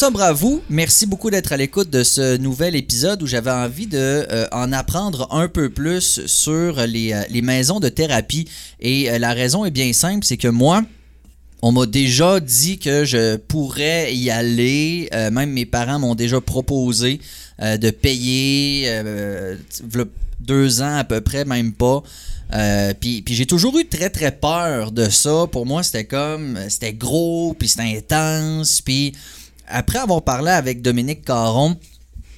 sobre à vous. Merci beaucoup d'être à l'écoute de ce nouvel épisode où j'avais envie de euh, en apprendre un peu plus sur les, euh, maisons de thérapie. Et euh, la raison est bien simple, c'est que moi, on m'a déjà dit que je pourrais y aller. Même mes parents m'ont déjà proposé de payer deux ans à peu près, même pas. Puis j'ai toujours eu très très peur de ça. Pour moi, c'était comme c'était gros, puis c'était intense. Puis après avoir parlé avec Dominique Caron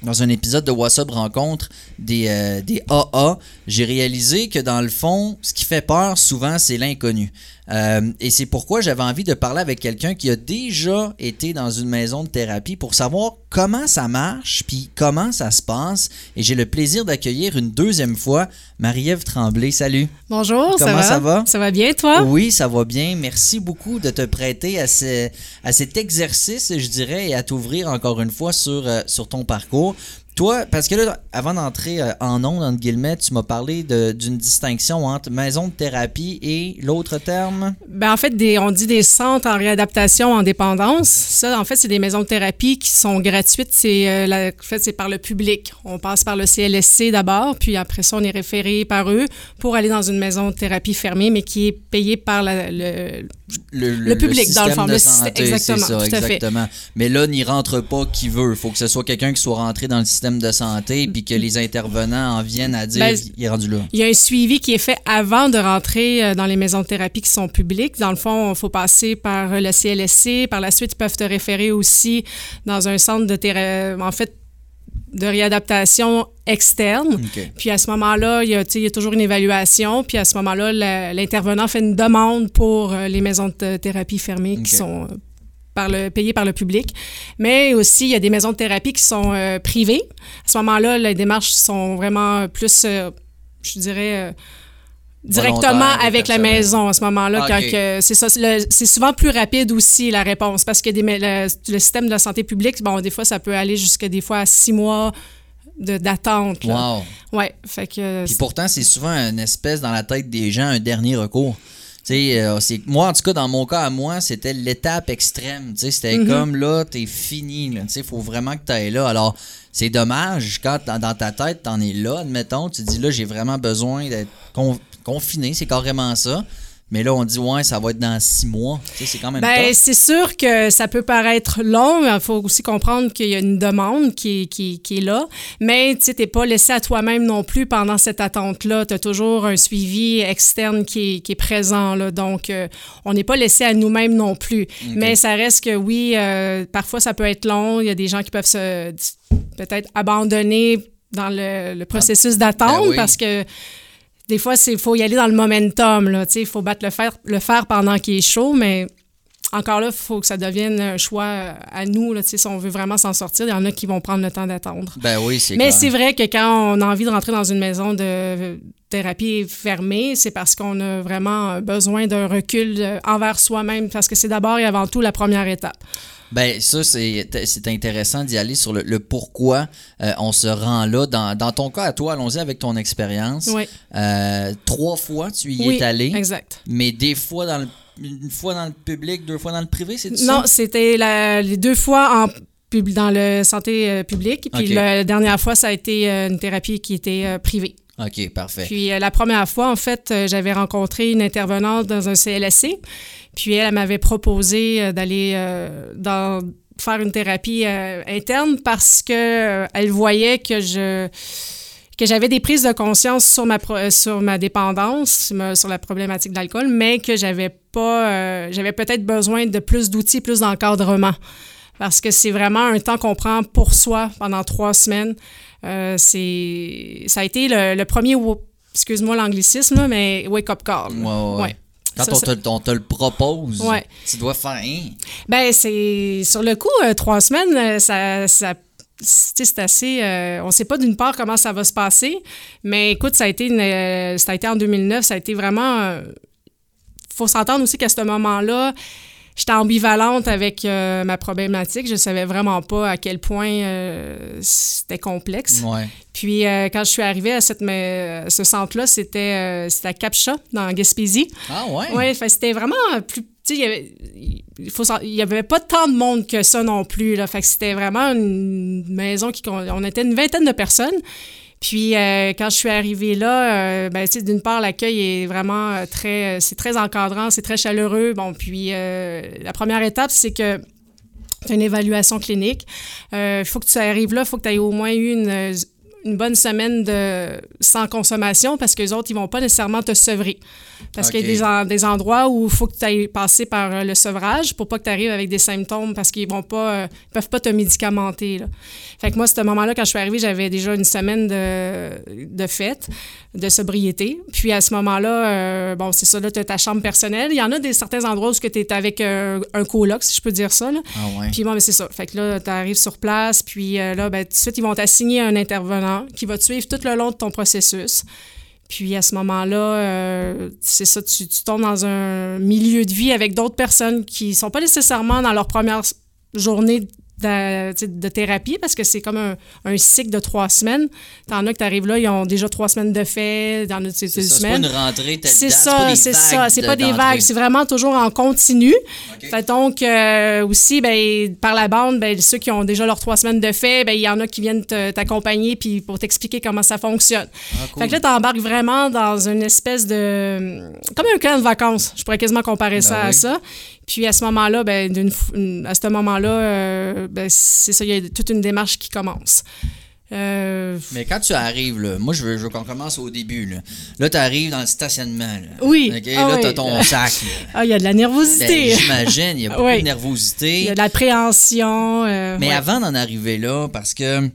dans un épisode de WhatsApp Rencontre des, euh, AA, j'ai réalisé que dans le fond, ce qui fait peur souvent, c'est l'inconnu. Euh, et c'est pourquoi j'avais envie de parler avec quelqu'un qui a déjà été dans une maison de thérapie pour savoir comment ça marche, puis comment ça se passe. Et j'ai le plaisir d'accueillir une deuxième fois Marie-Ève Tremblay. Salut. Bonjour, ça Comment va? ça va? Ça va bien, toi? Oui, ça va bien. Merci beaucoup de te prêter à, ce- à cet exercice, je dirais, et à t'ouvrir encore une fois sur, euh, sur ton parcours. Toi, parce que là, avant d'entrer euh, en ondes, entre guillemets, tu m'as parlé d'une distinction entre maison de thérapie et l'autre terme? Ben, en fait, des, on dit des centres en réadaptation en dépendance. Ça, en fait, c'est des maisons de thérapie qui sont gratuites. C'est, euh, en fait, c'est par le public. On passe par le CLSC d'abord, puis après ça, on est référé par eux pour aller dans une maison de thérapie fermée, mais qui est payée par la- le, Le public, dans le fond, de le système- santé, exactement, c'est ça, tout à fait. exactement. Mais là, n'y rentre pas qui veut. Il faut que ce soit quelqu'un qui soit rentré dans le système de santé puis que les intervenants en viennent à dire Ben, il est rendu là. Il y a un suivi qui est fait avant de rentrer euh, dans les maisons de thérapie qui sont publiques. Dans le fond, il faut passer par euh, le CLSC. Par la suite, ils peuvent te référer aussi dans un centre de thérapie, en fait, de réadaptation externe. Puis à ce moment-là, il y, a, tu sais, il y a toujours une évaluation. Puis à ce moment-là, l'intervenant fait une demande pour euh, les maisons de th- thérapie fermées qui sont euh, par le, payées par le public. Mais aussi, il y a des maisons de thérapie qui sont euh, privées. À ce moment-là, les démarches sont vraiment plus, euh, je dirais, euh, directement avec la maison à ce moment-là. Que- C'est ça, souvent plus rapide aussi la réponse parce que des, le, le système de la santé publique, bon, des fois, ça peut aller jusqu'à des fois à six mois d'attente. Wow. Ouais, fait que Puis pourtant, c'est souvent une espèce dans la tête des gens, un dernier recours. Euh, c'est moi, en tout cas, dans mon cas à moi, c'était l'étape extrême. C'était Mhm. comme là, t'es fini. il faut vraiment que t'ailles là. Alors, c'est dommage quand dans, dans ta tête, t'en es là, admettons, tu dis là, j'ai vraiment besoin d'être con- confiné, c'est carrément ça. Mais là, on dit, ouais, ça va être dans six mois. Tu sais, c'est quand même Ben, c'est sûr que ça peut paraître long, il faut aussi comprendre qu'il y a une demande qui est, qui, qui est là. Mais tu n'es pas laissé à toi-même non plus pendant cette attente-là. Tu as toujours un suivi externe qui est, qui est présent. Là. Donc, euh, on n'est pas laissé à nous-mêmes non plus. Mais ça reste que oui, euh, parfois ça peut être long. Il y a des gens qui peuvent se peut-être abandonner dans le, le processus d'attente Ben oui. parce que des fois, il faut y aller dans le momentum. Il faut battre le fer, le fer pendant qu'il est chaud, mais encore là, il faut que ça devienne un choix à nous. Là, si on veut vraiment s'en sortir, il y en a qui vont prendre le temps d'attendre. Ben oui, c'est Mais c'est vrai que quand on a envie de rentrer dans une maison de thérapie fermée, c'est parce qu'on a vraiment besoin d'un recul euh, envers soi-même, parce que c'est d'abord et avant tout la première étape. Ben ça, c'est c'est intéressant d'y aller sur le, le pourquoi euh, on se rend là. Dans, dans ton cas à toi, allons-y avec ton expérience. Oui, Euh, trois fois, tu y oui es allé, exact. mais des fois dans le, une fois dans le public, deux fois dans le privé, c'est ça? Non, c'était les deux fois en dans le santé euh, publique, puis la dernière fois, ça a été euh, une thérapie qui était euh, privée. OK, parfait. Puis la première fois, en fait, j'avais rencontré une intervenante dans un CLSC. Puis elle, elle m'avait proposé d'aller dans faire une thérapie interne parce que elle voyait que je que j'avais des prises de conscience sur ma euh, sur ma dépendance, sur la problématique de l'alcool, mais que j'avais pas euh, j'avais peut-être besoin de plus d'outils, plus d'encadrement parce que c'est vraiment un temps qu'on prend pour soi pendant trois semaines. Euh, c'est ça a été le, le premier excuse-moi l'anglicisme là, mais wake up call. Ouais, ouais. Quand Ça, on, te, on te le propose, Ouais. tu dois faire hein? Ben, c'est. Sur le coup, euh, trois semaines, ça. ça c'est assez. euh, on ne sait pas d'une part comment ça va se passer, mais écoute, ça a été, une, euh, ça a été en 2009, ça a été vraiment. Il faut s'entendre aussi qu'à ce moment-là, j'étais ambivalente avec euh, ma problématique. Je ne savais vraiment pas à quel point euh, c'était complexe. Ouais. Puis euh, quand je suis arrivée à cette, mais, ce centre-là, c'était euh, c'était à Capcha, dans Gaspésie. Ah ouais? Oui, c'était vraiment plus tu sais, il y avait, pas tant de monde que ça non plus. Là. C'était vraiment une maison qui. On était une vingtaine de personnes. Puis euh, quand je suis arrivée là, euh, ben, d'une part, l'accueil est vraiment euh, très. C'est très encadrant, c'est très chaleureux. Bon, puis euh, la première étape, c'est que. Tu une évaluation clinique. Il faut que tu arrives là, il faut que tu aies au moins eu une, une bonne semaine de sans consommation parce que les autres, ils vont pas nécessairement te sevrer. Parce qu'il y a des, en- des endroits où il faut que tu ailles passer par euh, le sevrage pour pas que tu arrives avec des symptômes parce qu'ils vont pas euh, ils peuvent pas te médicamenter. Là. Fait que moi, à ce moment-là, quand je suis arrivée, j'avais déjà une semaine de, de fête, de sobriété. Puis à ce moment-là, euh, bon, c'est ça, là, tu as ta chambre personnelle. Il y en a des certains endroits où tu es avec euh, un coloc, si je peux dire ça. Là. Ah ouais. Puis bon, ben, c'est ça. Fait que là, tu arrives sur place, puis euh, là, ben, tout de suite, ils vont t'assigner un intervenant qui va te suivre tout le long de ton processus. Puis à ce moment-là, euh, c'est ça, tu, tu tombes dans un milieu de vie avec d'autres personnes qui sont pas nécessairement dans leur première journée de, thérapie parce que c'est comme un, un cycle de trois semaines. T'en as que t'arrives là, ils ont déjà trois semaines de fait, dans une ça, c'est pas semaine. une rentrée C'est ça, c'est ça. C'est pas des vagues, c'est vraiment toujours en continu. Fait donc, euh, aussi, ben, par la bande, ben, ceux qui ont déjà leurs trois semaines de fait, ben, il y en a qui viennent t'accompagner puis pour t'expliquer comment ça fonctionne. Ah, cool. Fait que là, t'embarques vraiment dans une espèce de... Comme un camp de vacances. Je pourrais quasiment comparer Ben ça à ça. Puis à ce moment-là, ben, d'une à ce moment-là, euh, ben, c'est ça, il y a toute une démarche qui commence. Euh, Mais quand tu arrives, là, moi, je veux, je veux qu'on commence au début. Là, là tu arrives dans le stationnement. Là. Oui. OK, Ah là, oui. t'as ton sac. là. ah, il y a de la Ben, nervosité. J'imagine, il y a beaucoup Oui. de il nervosité. y a de l'appréhension. euh, Mais ouais. avant d'en arriver là, parce que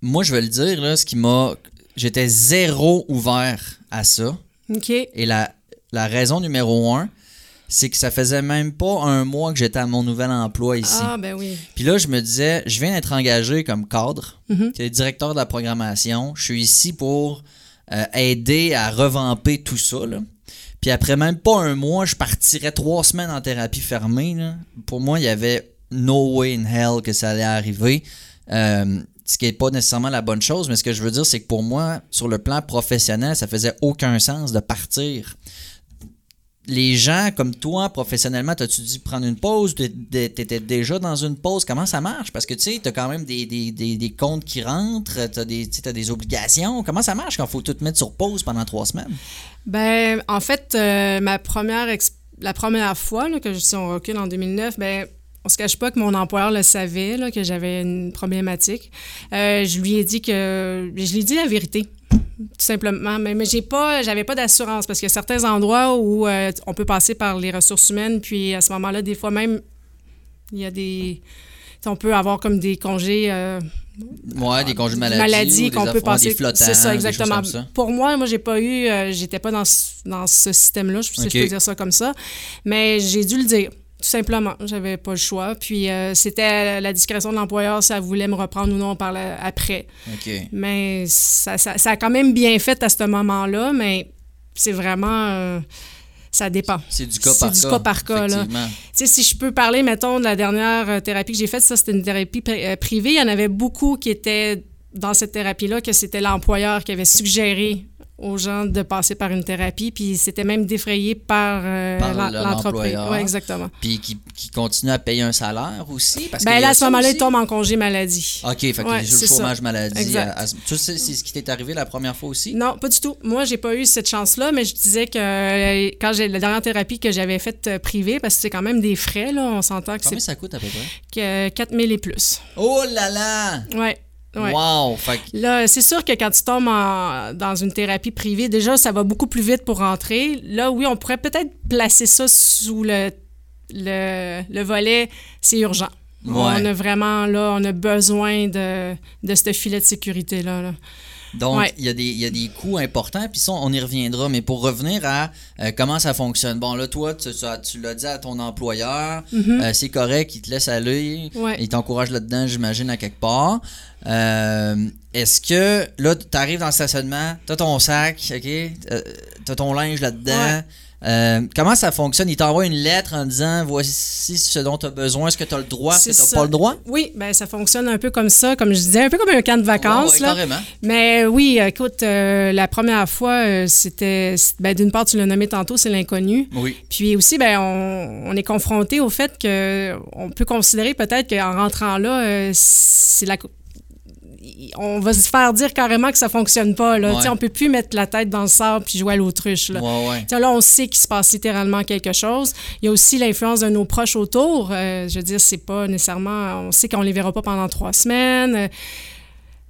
moi, je veux le dire, là, ce qui m'a. J'étais zéro ouvert à ça. OK. Et la, la raison numéro un, c'est que ça faisait même pas un mois que j'étais à mon nouvel emploi ici. Ah, ben oui. Puis là, je me disais, je viens d'être engagé comme cadre, qui est directeur de la programmation. Je suis ici pour euh, aider à revamper tout ça. là. Puis après même pas un mois, je partirais trois semaines en thérapie fermée. là. Pour moi, il y avait no way in hell que ça allait arriver. Euh, ce qui n'est pas nécessairement la bonne chose, mais ce que je veux dire, c'est que pour moi, sur le plan professionnel, ça faisait aucun sens de partir les gens comme toi, professionnellement, t'as-tu dû prendre une pause? T'é- t'é- T'étais déjà dans une pause? Comment ça marche? Parce que tu sais, t'as quand même des, comptes qui rentrent, t'as des, t'as des obligations. Comment ça marche quand faut tout mettre sur pause pendant trois semaines? Ben, en fait, euh, ma première la première fois que je suis on recule en 2009, ben, on se cache pas que mon employeur le savait, là, que j'avais une problématique. Euh, je lui ai dit que... Je lui ai dit la vérité, tout simplement. Mais, mais j'ai pas, j'avais pas d'assurance parce qu'il y a certains endroits où euh, on peut passer par les ressources humaines, puis à ce moment-là, des fois même, il y a des... On peut avoir comme des congés... euh, Ouais, des congés maladie. maladie qu'on peut passer. C'est ça, exactement. ça. Pour moi, moi, j'ai pas eu, euh, j'étais pas dans ce, dans ce système-là, je sais si je peux dire ça comme ça, mais j'ai dû le dire. Tout simplement, j'avais pas le choix. Puis euh, c'était la discrétion de l'employeur si elle voulait me reprendre ou non par la- après. Mais ça, ça, ça a quand même bien fait à ce moment-là, mais c'est vraiment. euh, ça dépend. C'est du cas C'est par du cas. cas par cas, là. Tu sais, si je peux parler, mettons, de la dernière euh, thérapie que j'ai faite, ça, c'était une thérapie pri- privée. Il y en avait beaucoup qui étaient dans cette thérapie-là, que c'était l'employeur qui avait suggéré aux gens de passer par une thérapie, puis c'était même défrayé par, euh, Par l'entreprise. l'employeur. Oui, exactement. Puis qui, qui continue à payer un salaire aussi. Parce Ben là, à ce ça moment-là, il tombe en congé maladie. OK, fait Ouais, c'est le ça. chômage maladie. À- à- tu sais, c'est ce qui t'est arrivé la première fois aussi? Non, pas du tout. Moi, j'ai pas eu cette chance-là, mais je disais que euh, quand j'ai la dernière thérapie que j'avais faite euh, privée, parce que c'est quand même des frais, là, on s'entend que Combien c'est ça coûte à peu près? que 4000 et plus. Oh là là! Ouais. Ouais. Wow! Fait Là, c'est sûr que quand tu tombes en- dans une thérapie privée, déjà, ça va beaucoup plus vite pour rentrer. Là, oui, on pourrait peut-être placer ça sous le, le, le volet c'est urgent. Ouais. On a vraiment, là, on a besoin de, de ce filet de sécurité-là. là. Donc, Ouais. il y, a des- il y a des coûts importants, puis ça, on y reviendra. Mais pour revenir à euh, comment ça fonctionne. Bon, là, toi, tu, tu as- tu l'as dit à ton employeur, euh, c'est correct, il te laisse aller. Ouais. il t'encourage là-dedans, j'imagine, à quelque part. Euh, Est-ce que, là, tu arrives dans le stationnement, tu as ton sac, OK, euh, tu as ton linge là-dedans, Ouais. Euh, comment ça fonctionne? Il t'envoie une lettre en disant voici ce dont tu as besoin, est-ce que tu as le droit, est-ce que tu n'as pas le droit? Oui, ben ça fonctionne un peu comme ça, comme je disais, un peu comme un camp de vacances. Ouais, ouais, là. carrément. Mais oui, écoute, euh, la première fois, euh, c'était. Ben, D'une part, tu l'as nommé tantôt, c'est l'inconnu. Oui. Puis aussi, ben, on, on est confronté au fait que on peut considérer peut-être qu'en rentrant là, c'est la on va se faire dire carrément que ça fonctionne pas. Là. Ouais. On peut plus mettre la tête dans le sable puis jouer à l'autruche. Là. Ouais, ouais. Tu sais, là, on sait qu'il se passe littéralement quelque chose. Il y a aussi l'influence de nos proches autour. Euh, je veux dire, c'est pas nécessairement... On sait qu'on les verra pas pendant trois semaines. Euh,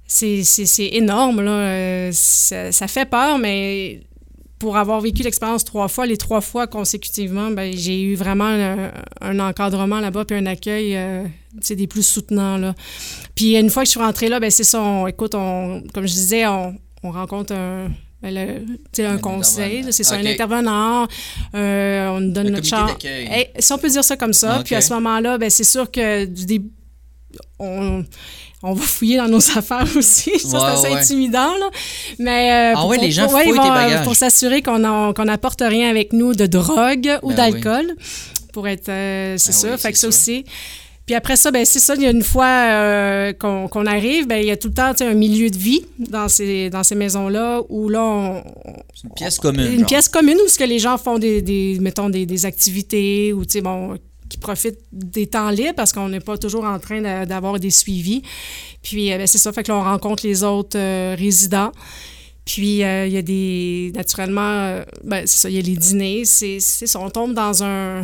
C'est c'est- c'est énorme, là. Euh, Ça, ça fait peur, mais pour avoir vécu l'expérience trois fois, les trois fois consécutivement, ben, j'ai eu vraiment un, un encadrement là-bas puis un accueil euh, des plus soutenants. Là. Puis une fois que je suis rentrée là, ben, c'est ça. on- écoute, on, comme je disais, on, on rencontre un. ben, le- un Un conseil, c'est ça, un intervenant. euh, on nous donne notre chance. Eh, si on peut dire ça comme ça. Puis à ce moment-là, ben, c'est sûr que du début, on, on va fouiller dans nos affaires aussi. Ça, Ouais, c'est assez ouais. intimidant. Là. Mais, euh, Ah pour- ouais, les gens fouillent vont, tes euh, bagages. Pour s'assurer qu'on qu'on n'apporte rien avec nous de drogue ou Ben d'alcool. Pour être. euh, c'est Ben ça. oui, fait que ça aussi. Puis après ça, ben c'est ça, il y a une fois euh, qu'on arrive, ben il y a tout le temps un milieu de vie dans ces, dans ces maisons-là où là, on, une pièce commune. une genre. pièce commune où ce que les gens font des, des mettons, des, des activités ou, tu sais, bon, qui profitent des temps libres parce qu'on n'est pas toujours en train d'avoir des suivis. Puis, euh, ben, c'est ça, fait que là, on rencontre les autres euh, résidents. Puis, euh, il y a des... Naturellement, euh, ben, c'est ça, il y a les dîners. C'est ça, on tombe dans un...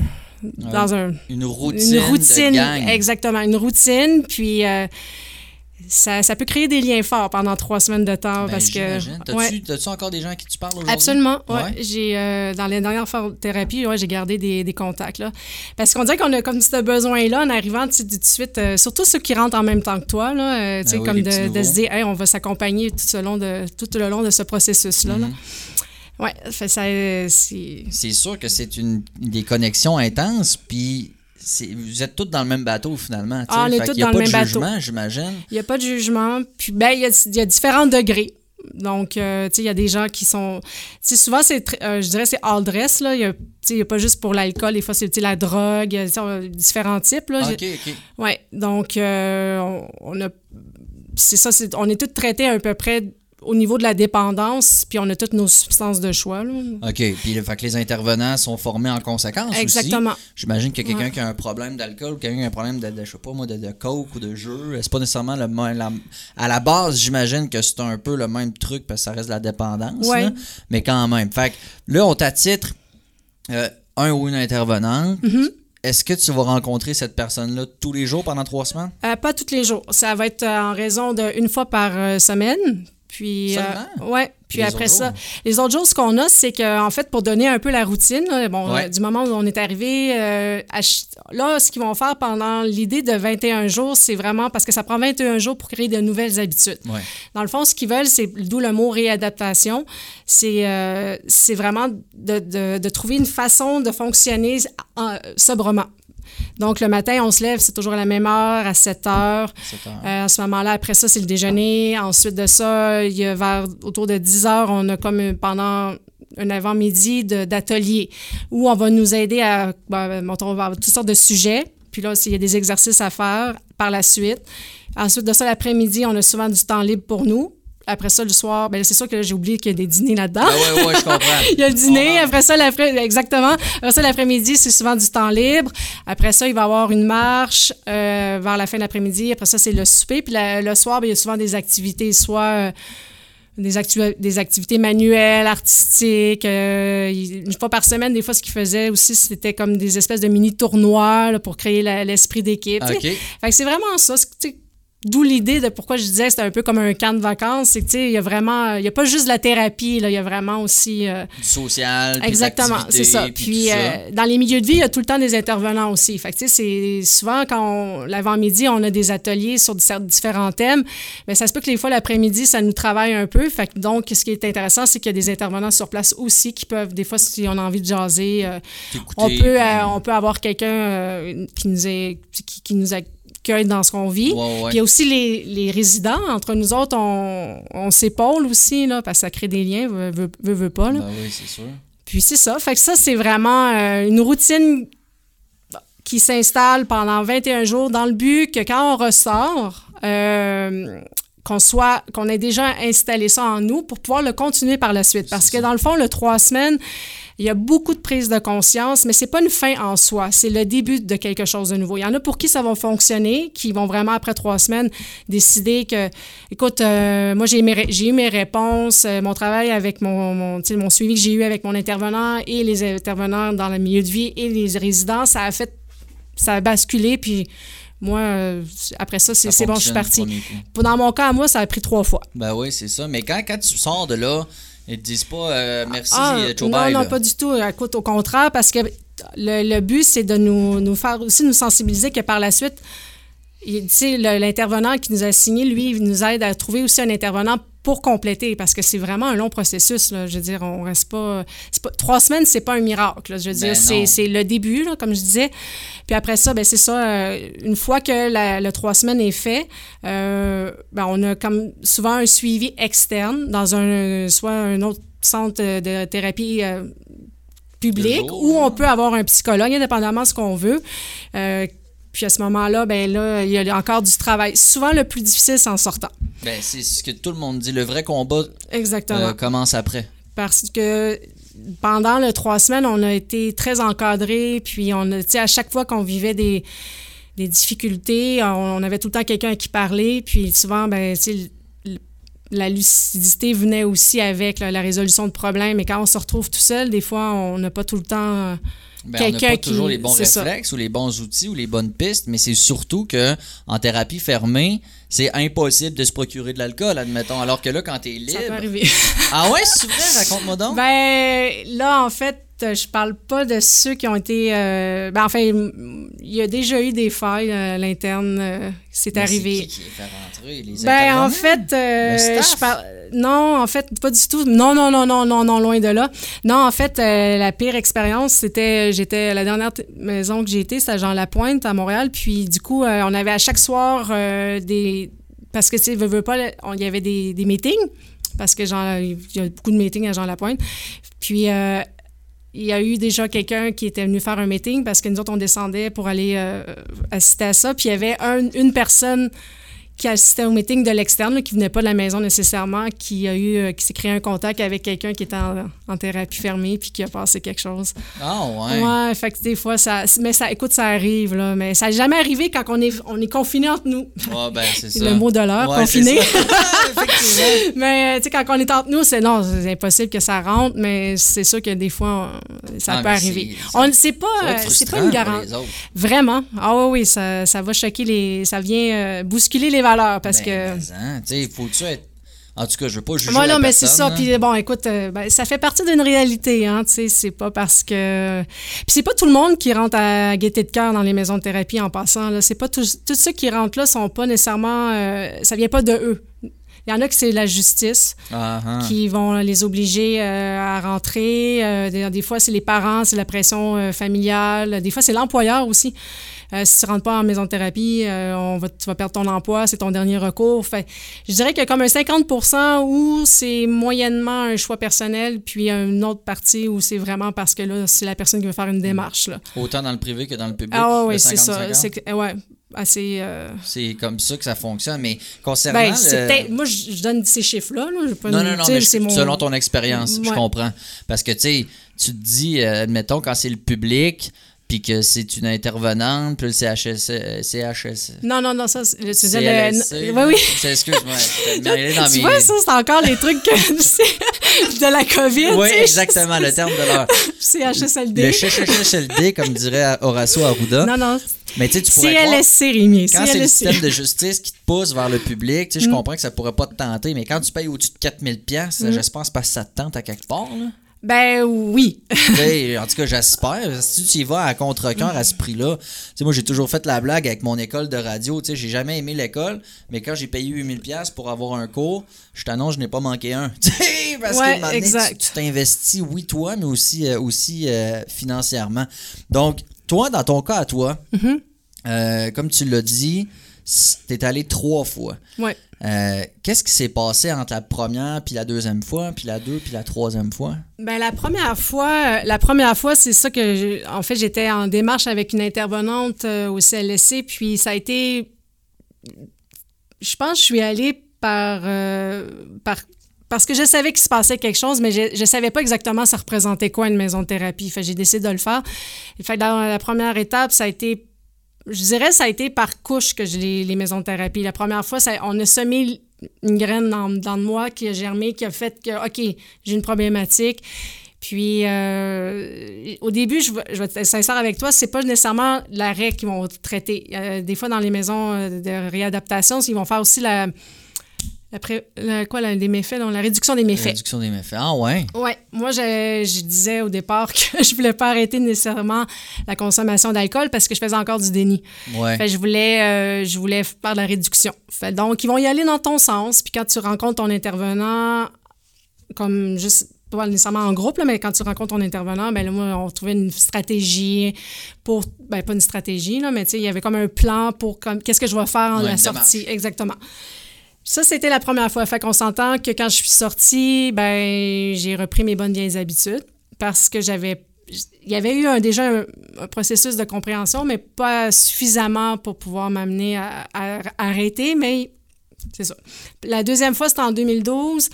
Dans un, Une routine. une routine, de gang. exactement, une routine. Puis, ça, ça peut créer des liens forts pendant trois semaines de temps Ben, parce que... T'as-tu ouais. encore des gens à qui tu parles aujourd'hui? Absolument, ouais. Ouais. J'ai euh, dans les dernières phases de thérapie, ouais, j'ai gardé des, des contacts là, parce qu'on dirait qu'on a comme ce besoin-là en arrivant tout de suite, euh, surtout ceux qui rentrent en même temps que toi là, euh, Ah oui, comme de, se dire, hey, on va s'accompagner tout, au long de, tout le long de ce processus-là. là. Mhm. Ouais, ça, euh, c'est sûr que c'est une des connexions intenses, puis vous êtes tous dans le même bateau finalement. Ah, on est tous a pas de bateau. jugement, j'imagine. Il n'y a pas de jugement. Puis, ben, il y a, il y a différents degrés. Donc, euh, tu sais, il y a des gens qui sont. Tu souvent, c'est. euh, je dirais, c'est all dress, là. Il y a, pas juste pour l'alcool. Des fois, c'est la drogue. Il y a différents types, là. Ok, ok. Ouais. Donc, euh, on, on a. C'est ça, on est tous traités à peu près au niveau de la dépendance, puis on a toutes nos substances de choix, là. OK. Puis le fait que les intervenants sont formés en conséquence aussi. Exactement. J'imagine que quelqu'un Ouais. qui a un problème d'alcool, quelqu'un qui a un problème de, de, je sais pas moi, de, de coke ou de jeu, c'est pas nécessairement le même. la- à la base, j'imagine que c'est un peu le même truc parce que ça reste de la dépendance. Ouais. là. mais quand même. Fait que là, on t'attitre euh, un ou une intervenante. Mm-hmm. Est-ce que tu vas rencontrer cette personne-là tous les jours pendant trois semaines? Euh, pas tous les jours. Ça va être euh, en raison d'une fois par euh, semaine. Puis, euh, ouais. Puis Les après ça, jours? les autres jours, ce qu'on a, c'est qu'en fait, pour donner un peu la routine, là, bon, Ouais. euh, du moment où on est arrivé, euh, là, ce qu'ils vont faire pendant l'idée de 21 jours, c'est vraiment parce que ça prend 21 jours pour créer de nouvelles habitudes. Ouais. Dans le fond, ce qu'ils veulent, c'est d'où le mot réadaptation. C'est euh, c'est vraiment de, de- de trouver une façon de fonctionner en- sobrement. Donc, le matin, on se lève, c'est toujours à la même heure, à 7 heures. Sept heures. Euh, à ce moment-là, après ça, c'est le déjeuner. Ensuite de ça, il y a vers autour de 10 heures, on a comme pendant un avant-midi d'atelier où on va nous aider à, ben, on va avoir toutes sortes de sujets. Puis là, il y a des exercices à faire par la suite. Ensuite de ça, l'après-midi, on a souvent du temps libre pour nous. Après ça, le soir, ben c'est sûr que j'ai oublié qu'il y a des dîners là-dedans. Ah ouais, ouais, je comprends. Il y a le dîner, après ça, l'après, exactement. Après ça, l'après-midi, c'est souvent du temps libre. Après ça, il va y avoir une marche euh, vers la fin de l'après-midi. Après ça, c'est le souper. Puis la- le soir, ben, il y a souvent des activités, soit euh, des, actu- des activités manuelles, artistiques. euh, une fois par semaine, des fois, ce qu'ils faisaient aussi, c'était comme des espèces de mini-tournois là, pour créer la- l'esprit d'équipe. tu sais. OK. Fait que c'est vraiment ça. c'est- D'où l'idée de pourquoi je disais que c'était un peu comme un camp de vacances. C'est que, tu sais, il y a vraiment, il y a pas juste de la thérapie, là, il y a vraiment aussi. euh, Du social, Exactement, c'est ça. Puis ça. euh, dans les milieux de vie, il y a tout le temps des intervenants aussi. Fait que tu sais, c'est souvent quand l'avant-midi, on a des ateliers sur di- différents thèmes, mais ça se peut que les fois l'après-midi, ça nous travaille un peu. Fait que donc, ce qui est intéressant, c'est qu'il y a des intervenants sur place aussi qui peuvent, des fois, si on a envie de jaser, euh, on peut, euh, on peut avoir quelqu'un qui nous est, qui, qui nous accueille dans ce qu'on vit. Ouais, ouais. Puis il y a aussi les, les résidents. Entre nous autres, on, on s'épaule aussi, là, parce que ça crée des liens, veut, veut pas. Là. Ben oui, c'est sûr. Puis c'est ça. Fait que ça, c'est vraiment euh, une routine qui s'installe pendant 21 jours dans le but que quand on ressort, euh, qu'on soit qu'on ait déjà installé ça en nous pour pouvoir le continuer par la suite. Parce que dans le fond, le trois semaines, il y a beaucoup de prise de conscience, mais c'est pas une fin en soi. C'est le début de quelque chose de nouveau. Il y en a pour qui ça va fonctionner, qui vont vraiment, après trois semaines, décider que, écoute, euh, moi, j'ai eu mes réponses, euh, mon travail avec mon, mon, mon suivi que j'ai eu avec mon intervenant et les intervenants dans le milieu de vie et les résidents, ça a fait, ça a basculé, puis moi, euh, après ça, c'est bon, je suis partie. Dans mon cas, moi, ça a pris trois fois. Ben oui, c'est ça. Mais quand, quand tu sors de là, ils te disent pas euh, merci, ah, Joe Non, non, pas du tout. Écoute, au contraire, parce que le, le but, c'est de nous, nous faire aussi nous sensibiliser que par la suite, l'intervenant qui nous a signé, lui, il nous aide à trouver aussi un intervenant pour compléter, parce que c'est vraiment un long processus. Là. Je veux dire, on reste pas, pas trois semaines, c'est pas un miracle. Je veux dire, ben c'est le début, là, comme je disais. Puis après ça, ben c'est ça. Euh, une fois que la, le trois semaines est fait, euh, ben on a comme souvent un suivi externe dans un soit un autre centre de thérapie. Euh, public, où on peut avoir un psychologue, indépendamment de ce qu'on veut, euh, puis à ce moment-là, ben là, il y a encore du travail. Souvent, le plus difficile, c'est en sortant. Ben, c'est ce que tout le monde dit. Le vrai combat Exactement. Euh, commence après. Parce que pendant les trois semaines, on a été très encadrés. Puis on a, à chaque fois qu'on vivait des, des difficultés, on, avait tout le temps quelqu'un qui parlait. Puis souvent, ben, la lucidité venait aussi avec la résolution de problèmes. Mais quand on se retrouve tout seul, des fois, on n'a pas tout le temps ben, on n'a pas toujours les bons réflexes ou les bons outils ou les bonnes pistes, mais c'est surtout que en thérapie fermée, c'est impossible de se procurer de l'alcool, admettons. Alors que là, quand t'es libre. Ça peut arriver. ah ouais, c'est vrai? Raconte-moi donc. Ben, là, en fait, je parle pas de ceux qui ont été. Euh, ben, enfin, il y a déjà eu des failles à l'interne. Euh, c'est arrivé. Qui, qui rentrer? Les Ben, en fait, euh, je parle. Non, en fait, pas du tout. Non, non, non, non, non, non, loin de là. Non, en fait, la pire expérience, c'était. J'étais. La dernière maison que j'ai été, c'était à Jean Lapointe, à Montréal. Puis, du coup, on avait à chaque soir des. Parce que, tu sais, veux, pas, il y avait des, des meetings parce que Jean, il y a beaucoup de meetings à Jean Lapointe. Puis il y a eu déjà quelqu'un qui était venu faire un meeting parce que nous autres, on descendait pour aller euh, assister à ça. Puis il y avait une personne qui assistait au meeting de l'externe, qui venait pas de la maison nécessairement, qui a eu, euh, qui s'est créé un contact avec quelqu'un qui était en, thérapie fermée puis qui a passé quelque chose. Ah ouais. Ouais, fait que des fois ça, mais ça, écoute, ça arrive là, mais ça n'a jamais arrivé quand on est, on est confiné entre nous. Ouais, ben c'est ça. Le mot de l'heure, confiné. mais tu sais, quand on est entre nous, c'est non, c'est impossible que ça rentre, mais c'est sûr que des fois ça ah, peut arriver. On c'est pas, c'est pas une garantie. Vraiment. Ah oui, ça, ça va choquer les, ça vient euh, bousculer les parce ben, que. Hein, tu sais, faut-tu être. En tout cas, je veux pas juger. Moi, non, mais c'est ça. Puis bon, écoute, euh, ben, ça fait partie d'une réalité. Hein, tu sais, c'est pas parce que. Puis c'est pas tout le monde qui rentre à gaieté de cœur dans les maisons de thérapie en passant. Là, c'est pas tous ceux qui rentrent là sont pas nécessairement. Euh, ça vient pas de eux. Il y en a que c'est la justice uh-huh. qui vont les obliger euh, à rentrer. des, fois, c'est les parents, c'est la pression familiale. Des fois, c'est l'employeur aussi. Euh, si tu rentres pas en maison de thérapie, euh, on va, tu vas perdre ton emploi, c'est ton dernier recours. Fait, je dirais qu'il y a comme un 50% où c'est moyennement un choix personnel, puis une autre partie où c'est vraiment parce que là, c'est la personne qui veut faire une démarche. Là. Autant dans le privé que dans le public. Ah oui, c'est ça. Ouais, assez. Euh, c'est comme ça que ça fonctionne. Mais concernant. Ben, moi, je donne ces chiffres-là. Pas non, non, non, mais selon ton expérience, je comprends. Parce que, tu sais, tu te dis, admettons, quand c'est le public, puis que c'est une intervenante, puis le CHS, CHS. Non, non, non, ça, c'est le. Oui, oui. Excuse-moi, tu vois, ça, c'est encore les trucs que, de la COVID. Oui, exactement, le terme de leur. CHSLD. Le CHSLD, comme dirait Horacio Arruda. Non, non. Mais tu sais, tu pourrais CLSC, Rémi. Quand c'est le système de justice qui te pousse vers le public, tu sais, je mm. comprends que ça pourrait pas te tenter, mais quand tu payes au-dessus de 4000$, pièces, mm. j'espère que ça te tente à quelque part, là. Ben oui. en tout cas, j'espère. Si tu y vas à contre-cœur à ce prix-là, tu sais, moi j'ai toujours fait la blague avec mon école de radio. Tu sais, j'ai jamais aimé l'école, mais quand j'ai payé 8000$ pour avoir un cours, je t'annonce, je n'ai pas manqué un. parce que tu t'investis, oui, toi, mais aussi, euh, aussi euh, financièrement. Donc, toi, dans ton cas à toi, mm-hmm. euh, comme tu l'as dit, tu es allé trois fois. Ouais. Euh, Qu'est-ce qui s'est passé entre la première, puis la deuxième fois, puis la deux, puis la troisième fois? Ben la première fois, euh, la première fois, c'est ça que, je- en fait, j'étais en démarche avec une intervenante euh, au CLSC, puis ça a été, je pense, que je suis allée par, euh, par parce que je savais qu'il se passait quelque chose, mais je ne savais pas exactement ça représentait quoi une maison de thérapie. Fait j'ai décidé de le faire. Fait que dans la première étape, ça a été je dirais ça a été par couche que j'ai les, maisons de thérapie. La première fois, ça, on a semé une graine dans, dans moi qui a germé, qui a fait que, OK, j'ai une problématique. Puis, euh, au début, je, je vais être sincère avec toi, c'est pas nécessairement l'arrêt qu'ils vont traiter. Euh, des fois, dans les maisons euh, de réadaptation, ils vont faire aussi la, la, pré- la- quoi, la- des méfaits, non, la réduction des méfaits. Réduction des méfaits. Ah ouais? Ouais, moi je, je disais au départ que je voulais pas arrêter nécessairement la consommation d'alcool parce que je faisais encore du déni. Ouais. Fait je voulais euh, je voulais faire de la réduction. Fait donc ils vont y aller dans ton sens puis quand tu rencontres ton intervenant comme juste pas nécessairement en groupe là, mais quand tu rencontres ton intervenant ben là, moi on trouvait une stratégie pour ben pas une stratégie là mais tu sais il y avait comme un plan pour comme qu'est-ce que je vais faire en Ouais, la sortie exactement. Ça, c'était la première fois. Fait qu'on s'entend que quand je suis sortie, ben, j'ai repris mes bonnes vieilles habitudes parce que j'avais. Il y avait eu déjà un, processus de compréhension, mais pas suffisamment pour pouvoir m'amener à, arrêter, mais c'est ça. La deuxième fois, c'était en 2012.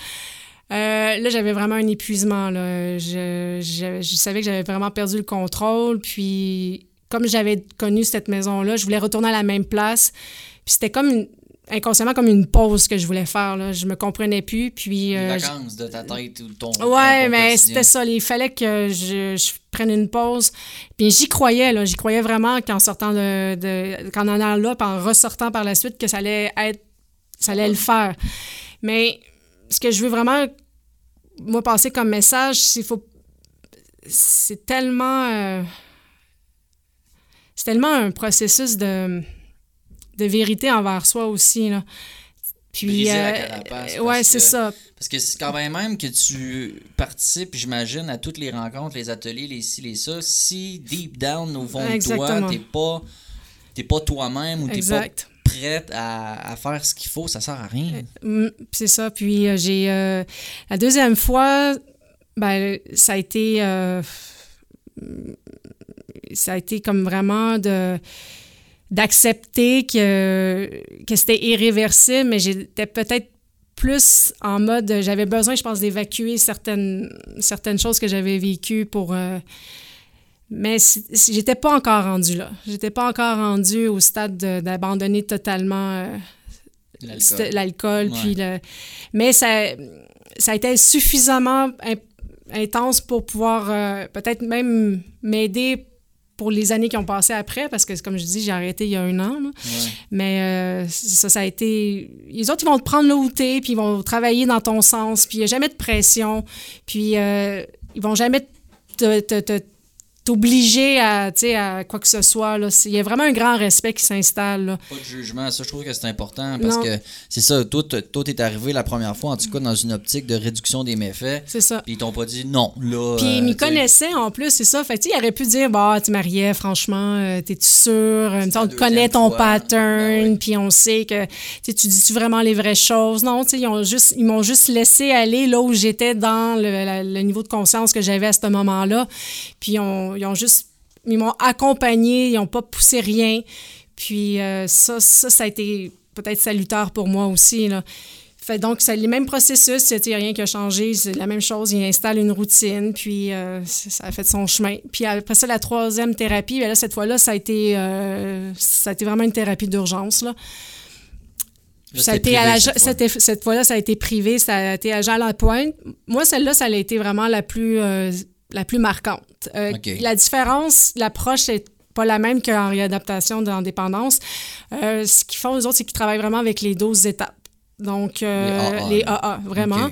Euh, là, j'avais vraiment un épuisement. Là. Je- je savais que j'avais vraiment perdu le contrôle. Puis, comme j'avais connu cette maison-là, je voulais retourner à la même place. Puis, c'était comme une- inconsciemment comme une pause que je voulais faire. Là. Je me comprenais plus. Puis, Les euh, vacances de ta tête ou ton. Ouais, ton mais c'était ça. Il fallait que je, je prenne une pause. Puis j'y croyais, là. J'y croyais vraiment qu'en sortant de, de qu'en en allant là, puis en ressortant par la suite, que ça allait être, ça allait le faire. Mais ce que je veux vraiment, moi, passer comme message, c'est faut, c'est tellement, euh, c'est tellement un processus de, de vérité envers soi aussi, là. Puis, euh, carapace, ouais, c'est ça. Parce que c'est quand même même que tu participes, j'imagine, à toutes les rencontres, les ateliers, les ci, les ça. Si deep down, au fond de toi, Exactement. t'es pas, t'es pas toi-même ou t'es pas prête à, à faire ce qu'il faut, ça sert à rien. Mm, c'est ça. Puis euh, j'ai euh, la deuxième fois, ben ça a été euh, ça a été comme vraiment de d'accepter que que c'était irréversible, mais j'étais peut-être plus en mode j'avais besoin, je pense, d'évacuer certaines certaines choses que j'avais vécues pour euh, mais si- si- j'étais pas encore rendue là. J'étais pas encore rendue au stade de- d'abandonner totalement euh, L'alcool. l'alcool. Ouais. Puis le... Mais ça, ça a été suffisamment in- intense pour pouvoir euh, peut-être même m'aider pour les années qui ont passé après, parce que, comme je dis, j'ai arrêté il y a un an. là. Ouais. Mais euh, ça, ça a été... Les autres, ils vont te prendre là où t'es, puis ils vont travailler dans ton sens, puis il n'y a jamais de pression, puis euh, ils vont jamais te- te- te- t'obliger à, à quoi que ce soit. là. Il y a vraiment un grand respect qui s'installe. Pas de jugement, ça je trouve que c'est important parce Non. que c'est ça, toi toi, t'es arrivé la première fois en tout cas dans une optique de réduction des méfaits, C'est ça. puis ils t'ont pas dit non, là. Puis euh, il m'y tu sais, connaissait en plus, c'est ça. Fait que, tu sais, il aurait pu dire, bah, tu Mariais, franchement, euh, t'es-tu sûr? Euh, on connaît ton fois. pattern, Ben puis on sait que tu dis-tu vraiment les vraies choses? Non, tu sais, ils ont juste, ils m'ont juste laissé aller là où j'étais dans le, la- le niveau de conscience que j'avais à ce moment-là. Puis ils ont, ils ont juste, ils m'ont accompagné, ils n'ont pas poussé rien. Puis euh, ça, ça, ça a été peut-être salutaire pour moi aussi, là. Fait donc, c'est les mêmes processus, il n'y a rien qui a changé, c'est la même chose, il installe une routine, puis euh, ça a fait son chemin. Puis après ça, la troisième thérapie, ben là, cette fois-là, ça a été euh, ça a été vraiment une thérapie d'urgence, là. là, Ça a c'était été à la, cette fois. cette, cette fois-là, ça a été privé, ça a été à Jean Lapointe. Moi, celle-là, ça a été vraiment la plus, euh, la plus marquante. Euh. La différence, l'approche est pas la même qu'en réadaptation dans dépendance. Euh, ce qu'ils font, les autres, c'est qu'ils travaillent vraiment avec les 12 étapes. Donc, euh, Les les, AA, vraiment.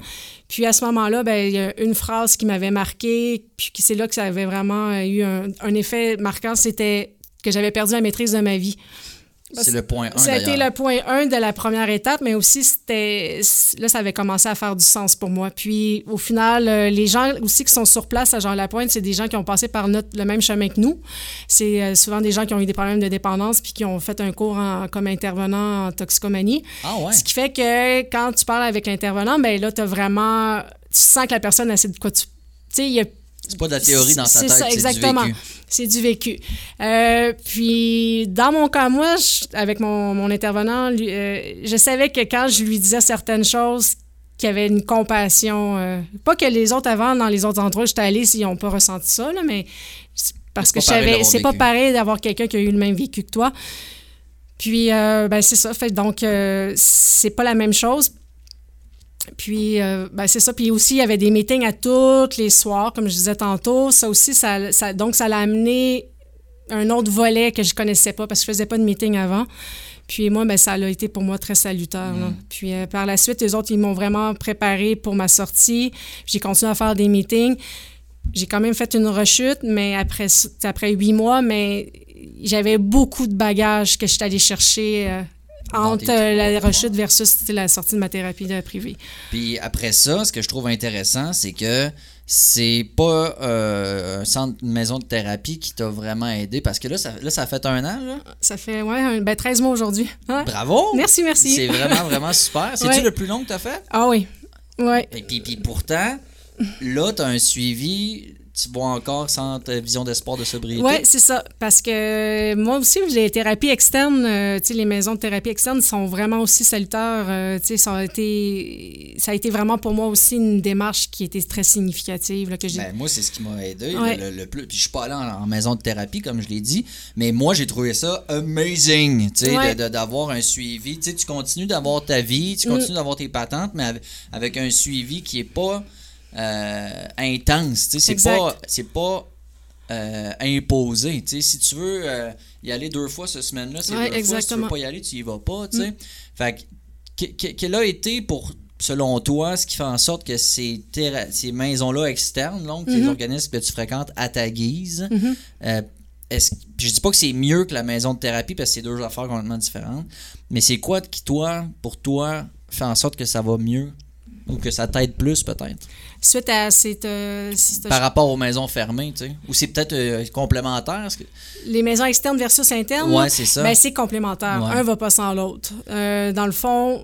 Puis à ce moment-là, ben, il y a une phrase qui m'avait marqué, puis qui- c'est là que ça avait vraiment eu un, un effet marquant, c'était que j'avais perdu la maîtrise de ma vie. C'est le point 1 Ça a été d'ailleurs. le point 1 de la première étape, mais aussi, c'était là, ça avait commencé à faire du sens pour moi. Puis, au final, euh, les gens aussi qui sont sur place à Jean-Lapointe, c'est des gens qui ont passé par notre, le même chemin que nous. C'est euh, souvent des gens qui ont eu des problèmes de dépendance puis qui ont fait un cours en- comme intervenant en toxicomanie. Ah ouais. Ce qui fait que quand tu parles avec l'intervenant, ben là, tu as vraiment... Tu sens que la personne, elle sait de quoi tu... Tu sais, il y a C'est pas de la théorie dans sa c'est tête, ça, c'est exactement. du vécu. C'est du vécu. Euh, puis, dans mon cas, moi, je- avec mon, mon intervenant, lui, euh, je savais que quand je lui disais certaines choses, qu'il y avait une compassion. euh, pas que les autres avant, dans les autres endroits, j'étais allée, s'ils n'ont pas ressenti ça, là, mais parce que je savais, c'est pas pareil d'avoir quelqu'un qui a eu le même vécu que toi. Puis, ben, c'est ça. Fait donc, c'est pas la même chose. Puis, euh, ben, c'est ça. Puis aussi, il y avait des meetings à tous les soirs, comme je disais tantôt. Ça aussi, ça, ça- donc, ça l'a amené un autre volet que je connaissais pas parce que je faisais pas de meeting avant. Puis moi, ben, ça a été pour moi très salutaire. là. Puis euh, par la suite, les autres, ils m'ont vraiment préparé pour ma sortie. J'ai continué à faire des meetings. J'ai quand même fait une rechute, mais après, après huit mois, mais j'avais beaucoup de bagages que je suis allée chercher euh, entre euh, la mois. rechute versus tu la sortie de ma thérapie de privée. Puis après ça, ce que je trouve intéressant, c'est que c'est pas euh, un centre, une maison de thérapie qui t'a vraiment aidé parce que là, ça, là, ça a fait un an. Là. Ça fait, ouais, un- ben, 13 mois aujourd'hui. Bravo! Merci, merci. C'est vraiment, vraiment super. C'est-tu Ouais. le plus long que t'as fait? Ah oui. Ouais. Et puis, puis pourtant, là, t'as un suivi. Tu vois encore sans ta vision d'espoir de sobriété. Oui, c'est ça. Parce que moi aussi, les thérapies externes, euh, tu sais, les maisons de thérapie externes sont vraiment aussi salutaires. euh, tu sais, ça a été, ça a été vraiment pour moi aussi une démarche qui était très significative. Là, que. Ben, moi, c'est ce qui m'a aidé Ouais. le, le plus. Puis je suis pas allé en, en maison de thérapie, comme je l'ai dit, mais moi, j'ai trouvé ça amazing, tu sais, Ouais. de- de- d'avoir un suivi. Tu sais, tu continues d'avoir ta vie, tu Mm. continues d'avoir tes patentes, mais avec, avec un suivi qui est pas euh, intense, tu sais, c'est pas, pas euh, imposé, tu sais, si tu veux euh, y aller deux fois cette semaine-là, c'est Ouais, deux fois, si tu veux exactement. Mm. pas y aller, tu y vas pas, tu sais. Fait que, que- que- quel a été pour selon toi ce qui fait en sorte que ces, maisons-là externes, donc Mm-hmm. les organismes que tu fréquentes à ta guise, euh, est-ce, puis je dis pas que c'est mieux que la maison de thérapie parce que c'est deux affaires complètement différentes, mais c'est quoi qui toi, pour toi, fait en sorte que ça va mieux ou que ça t'aide plus peut-être? Suite à cette, euh, cette- par rapport aux maisons fermées, tu sais, ou c'est peut-être euh, complémentaire que- les maisons externes versus internes, là, c'est ça. ben, c'est complémentaire. Ouais. Un va pas sans l'autre. Euh, dans le fond,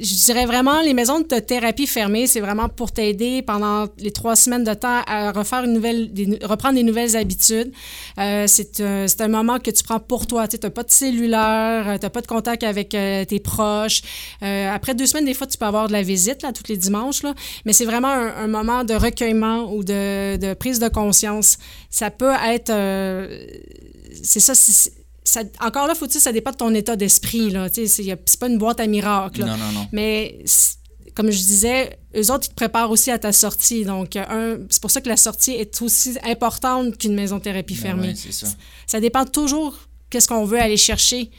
je dirais vraiment, les maisons de thérapie fermées, c'est vraiment pour t'aider pendant les trois semaines de temps à refaire une nouvelle, des- reprendre des nouvelles habitudes. C'est un, moment que tu prends pour toi. Tu n'as pas de cellulaire, tu n'as pas de contact avec tes proches. Après deux semaines, des fois, tu peux avoir de la visite, là, tous les dimanches, là, mais c'est vraiment un, un moment de recueillement ou de, de prise de conscience. Ça peut être... euh, c'est ça, encore là, faut-il, ça dépend de ton état d'esprit. C'est pas une boîte à miracles. Non, non, non. Mais comme je disais, eux autres, ils te préparent aussi à ta sortie. Donc, euh, un, c'est pour ça que la sortie est aussi importante qu'une maison thérapie Ben fermée. ouais, ça. Ça dépend toujours qu'est-ce qu'on veut aller chercher.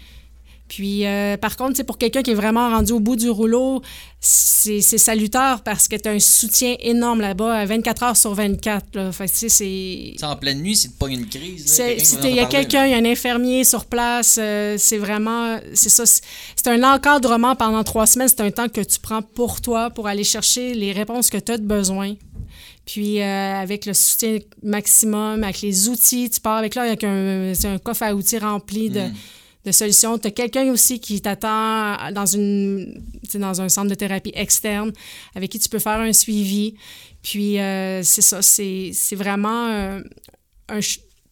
Puis, euh, par contre, c'est pour quelqu'un qui est vraiment rendu au bout du rouleau, c'est c'est salutaire parce que tu as un soutien énorme là-bas, à 24 heures sur 24. Là. Fait que, tu sais, c'est... En pleine nuit, si tu pognes une crise, C'est- si Il y a quelqu'un, il y a un infirmier sur place, euh, c'est vraiment, c'est ça, c'est c'est un encadrement pendant trois semaines, c'est un temps que tu prends pour toi, pour aller chercher les réponses que tu as de besoin. Puis euh, avec le soutien maximum, avec les outils, tu pars avec là avec un, c'est un coffre à outils rempli de, Mm. De solutions. Tu as quelqu'un aussi qui t'attend dans, une, dans un centre de thérapie externe avec qui tu peux faire un suivi. Puis euh, c'est ça, c'est vraiment euh, un,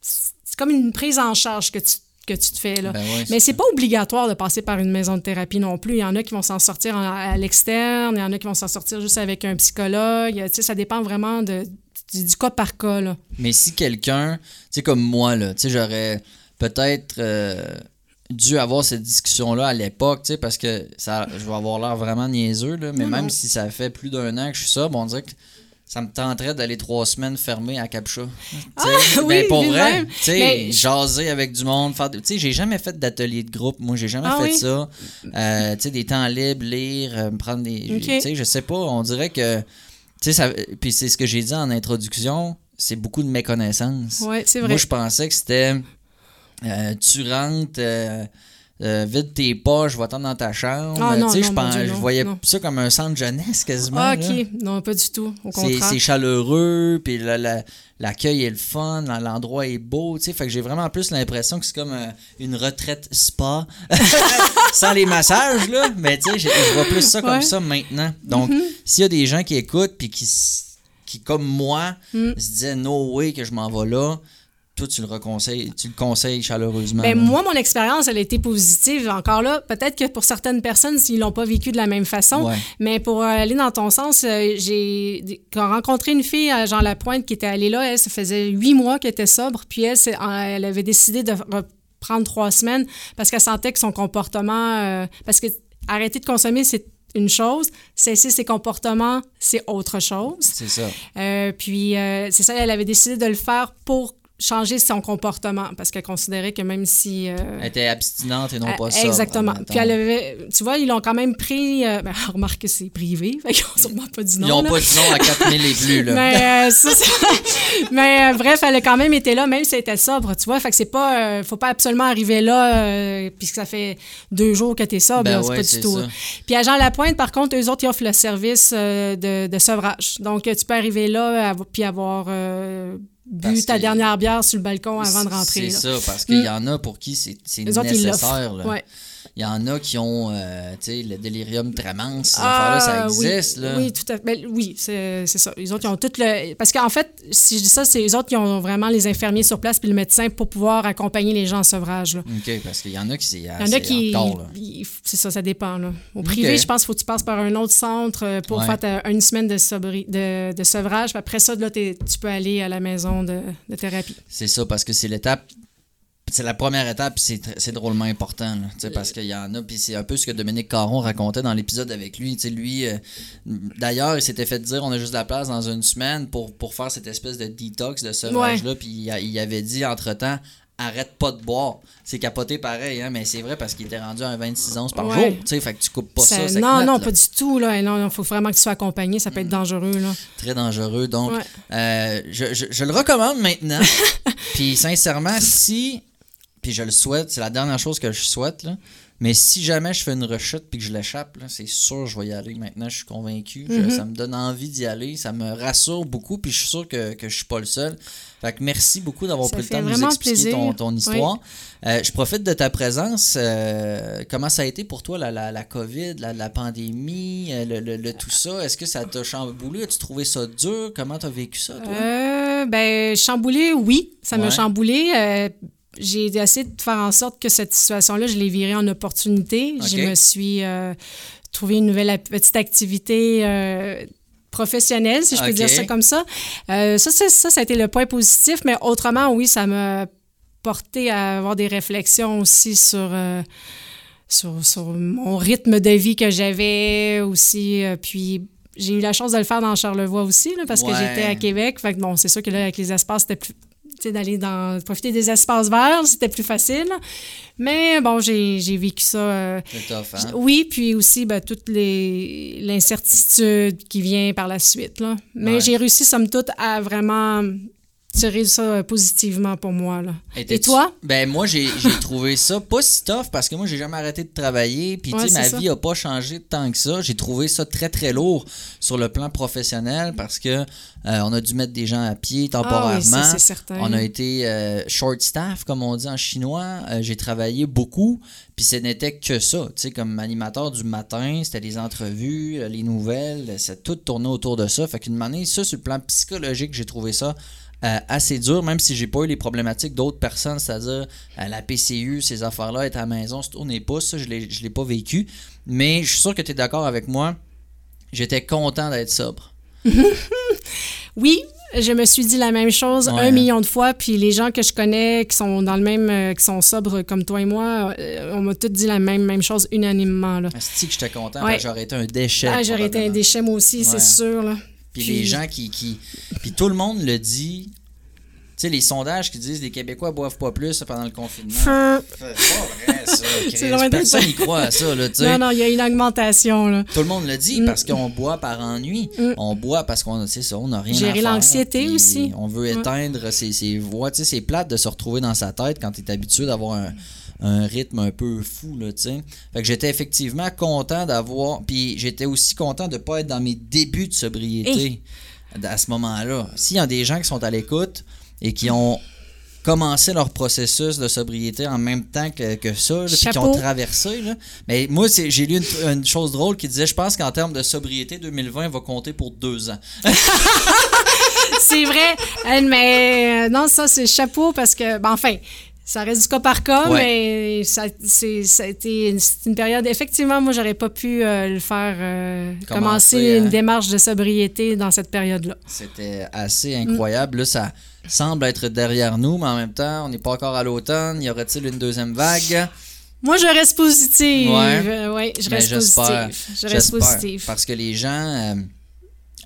c'est comme une prise en charge que tu, que tu te fais. Là. Ben ouais, Mais c'est pas obligatoire de passer par une maison de thérapie non plus. Il y en a qui vont s'en sortir en- à l'externe, il y en a qui vont s'en sortir juste avec un psychologue. Tu sais, ça dépend vraiment de, du, du cas par cas. Là. Mais si quelqu'un, tu sais, comme moi, là, tu sais, j'aurais peut-être euh, dû avoir cette discussion-là à l'époque, tu sais, parce que ça, je vais avoir l'air vraiment niaiseux, là, mais Non, même non. si ça fait plus d'un an que je suis ça, bon, on dirait que ça me tenterait d'aller trois semaines fermées à Capcha. Ah, oui, ben, pour vrai, tu sais, jaser avec du monde, faire, tu sais, j'ai jamais fait d'atelier de groupe, moi, j'ai jamais Ah fait oui? ça. Euh, tu sais, des temps libres, lire, euh, me prendre des, tu sais, je sais pas, on dirait que, tu sais, puis c'est ce que j'ai dit en introduction, c'est beaucoup de méconnaissance. Oui, c'est vrai. Moi, je pensais que c'était. Euh, tu rentres euh, euh, vide tes poches, va-t'en dans ta chambre. Ah, non, Tu sais, non, je, mon pense- Dieu, je non, voyais non. ça comme un centre jeunesse quasiment. Ah, là. OK. Non, pas du tout. Au C'est contraire. c'est chaleureux, puis la- la- l'accueil est le fun, l'endroit est beau, tu sais. Fait que j'ai vraiment plus l'impression que c'est comme une retraite spa. Sans les massages, là. Mais tu sais, je vois plus ça comme ça maintenant. Donc, s'il y a des gens qui écoutent, puis qui, qui comme moi, Mm. se disaient no way que je m'en vais là, toi, tu le reconseilles, tu le conseilles chaleureusement. Ben, moi, mon expérience, elle a été positive. Encore là, peut-être que pour certaines personnes, ils l'ont pas vécu de la même façon. Ouais. Mais pour aller dans ton sens, euh, j'ai rencontré une fille à Jean Lapointe qui était allée là. Elle, ça faisait huit mois qu'elle était sobre. Puis elle, elle avait décidé de prendre trois semaines parce qu'elle sentait que son comportement... euh, parce que arrêter de consommer, c'est une chose. Cesser ses comportements, c'est autre chose. C'est ça. Euh, puis, euh, c'est ça, elle avait décidé de le faire pour changer son comportement parce qu'elle considérait que même si... euh, Elle était abstinente et non pas euh, ça. Exactement. Puis elle avait, tu vois, ils l'ont quand même pris. euh, ben, remarque que c'est privé, fait qu'ils n'ont sûrement pas dit non. Ils n'ont pas dit non à 4000 et plus, là. Mais, euh, ça, mais bref, elle a quand même été là, même si elle était sobre, tu vois. Fait que c'est pas. faut pas absolument arriver là, puisque ça fait deux jours que t'es sobre, Ben c'est pas du tout. ça. Puis à Jean Lapointe, par contre, eux autres, ils offrent le service de, de sevrage. Donc, tu peux arriver là, puis avoir bu Parce ta que- dernière bière sur le balcon avant de rentrer. C'est ça, parce qu'il y en a pour qui c'est autres, nécessaire. là. Ouais. Il y en a qui ont euh, tu sais, le délirium tremens, ces Ah, ça oui. existe. Là. Oui, tout à fait. Ben, oui, c'est ça. Les autres, ils ont tout le. Parce qu'en fait, si je dis ça, c'est les autres qui ont vraiment les infirmiers sur place puis le médecin pour pouvoir accompagner les gens en sevrage. Là. OK, parce qu'il y en a qui c'est Il y en a qui. C'est ça, ça dépend. Là. Au privé, je pense qu'il faut que tu passes par un autre centre euh, pour Ouais. faire ta- une semaine de, sobri- de, de sevrage. Puis après ça, là, tu peux aller à la maison de, de thérapie. C'est ça, parce que c'est l'étape. C'est la première étape, puis c'est drôlement important, là, tu sais, parce qu'il y en a, puis c'est un peu ce que Dominique Caron racontait dans l'épisode avec lui. tu sais, Lui, euh, d'ailleurs, il s'était fait dire on a juste de la place dans une semaine pour, pour faire cette espèce de détox, de sevrage-là, puis il, avait dit entre-temps arrête pas de boire. C'est capoté pareil, hein, mais c'est vrai parce qu'il était rendu à un 26 onces par Ouais. jour, tu sais, fait que tu coupes pas ça. Non, non, là. pas du tout. Là. Non, il faut vraiment que tu sois accompagné. Ça peut Mm. être dangereux. Là. Très dangereux. Donc, Ouais. euh, je, je- je le recommande maintenant. puis, sincèrement, si. Puis, je le souhaite, c'est la dernière chose que je souhaite, là. Mais si jamais je fais une rechute puis que je l'échappe, c'est sûr que je vais y aller. Maintenant, je suis convaincu. Je- Mm-hmm. ça me donne envie d'y aller. Ça me rassure beaucoup. Puis, je suis sûr que, que je suis pas le seul. Fait que merci beaucoup d'avoir pris le temps de nous expliquer ton, ton histoire. Euh, je profite de ta présence. Euh, comment ça a été pour toi, la, la, la COVID, la, la pandémie, euh, le, le- le tout ça? Est-ce que ça t'a chamboulé? As-tu trouvé ça dur? Comment t'as vécu ça, toi? Euh, ben, chamboulé, oui, ça m'a chamboulé. J'ai essayé de faire en sorte que cette situation-là, je l'ai virée en opportunité. Je me suis euh, trouvé une nouvelle petite activité euh, professionnelle, si je peux dire ça comme ça. Euh, ça, ça, ça a été le point positif, mais autrement, oui, ça m'a porté à avoir des réflexions aussi sur... euh, sur, sur mon rythme de vie que j'avais aussi. euh, puis j'ai eu la chance de le faire dans Charlevoix aussi, là, parce que j'étais à Québec. Fait que bon, c'est sûr que là, avec les espaces, c'était plus. D'aller dans. profiter des espaces verts, c'était plus facile. Mais bon, j'ai vécu ça. euh, tough, hein? oui, puis aussi ben, toute l'incertitude qui vient par la suite. Là. Mais Ouais. j'ai réussi, somme toute, à vraiment tirer ça euh, positivement pour moi. Là. Et toi? Ben moi j'ai trouvé ça pas si tough parce que moi j'ai jamais arrêté de travailler puis Ouais, tu sais ma ça. vie a pas changé tant que ça. J'ai trouvé ça très très lourd sur le plan professionnel parce que euh, on a dû mettre des gens à pied Ah oui, temporairement. certain. On a été euh, short staff comme on dit en chinois. Euh, j'ai travaillé beaucoup puis ce n'était que ça, tu sais comme animateur du matin, c'était les entrevues, les nouvelles, ça tout tournait autour de ça. Fait qu'une manière ça sur le plan psychologique, j'ai trouvé ça euh, assez dur, même si j'ai pas eu les problématiques d'autres personnes, c'est-à-dire euh, la PCU, ces affaires-là, être à la maison, se tourner pas, ça, je l'ai je l'ai pas vécu. Mais je suis sûr que tu es d'accord avec moi. J'étais content d'être sobre. Oui, je me suis dit la même chose Ouais. un million de fois. Puis les gens que je connais qui sont dans le même, euh, qui sont sobres comme toi et moi, euh, on m'a tous dit la même, même chose unanimement. Là. Que j'étais content, Ouais. j'aurais été un déchet. Ah, j'aurais été un déchet moi aussi, Ouais. c'est sûr. Là. Puis les gens qui, qui. Puis tout le monde le dit. Tu sais, les sondages qui disent les Québécois boivent pas plus pendant le confinement. C'est pas vrai, ça. Personne n'y croit à ça, là, tu sais. Non, non, il y a une augmentation. Là. Tout le monde le dit Mm. parce qu'on boit par ennui. Mm. On boit parce qu'on c'est ça, on n'a rien Gérer à faire. l'anxiété Puis aussi. On veut éteindre ses, ses voix. Tu sais, c'est plate de se retrouver dans sa tête quand tu es habitué d'avoir un, un rythme un peu fou, là, tu sais. Fait que j'étais effectivement content d'avoir. Puis j'étais aussi content de ne pas être dans mes débuts de sobriété à ce moment-là. S'il y a des gens qui sont à l'écoute et qui ont commencé leur processus de sobriété en même temps que, que ça, puis qui ont traversé. Là. Mais moi, j'ai lu une, une chose drôle qui disait Je pense qu'en termes de sobriété, 2020 va compter pour deux ans. c'est vrai. Mais euh, non, ça, c'est chapeau parce que, ben, enfin, ça reste du cas par cas, Ouais. mais ça, c'est, ça a été une, une période. Effectivement, moi, j'aurais pas pu euh, le faire, euh, Commencer, commencer hein. une démarche de sobriété dans cette période-là. C'était assez incroyable. Là, ça semble être derrière nous, mais en même temps, on n'est pas encore à l'automne. Y aurait-il une deuxième vague? Moi, je reste positive. Ouais. Euh, ouais, je Mais reste positive. Je reste positive. Parce que les gens. euh,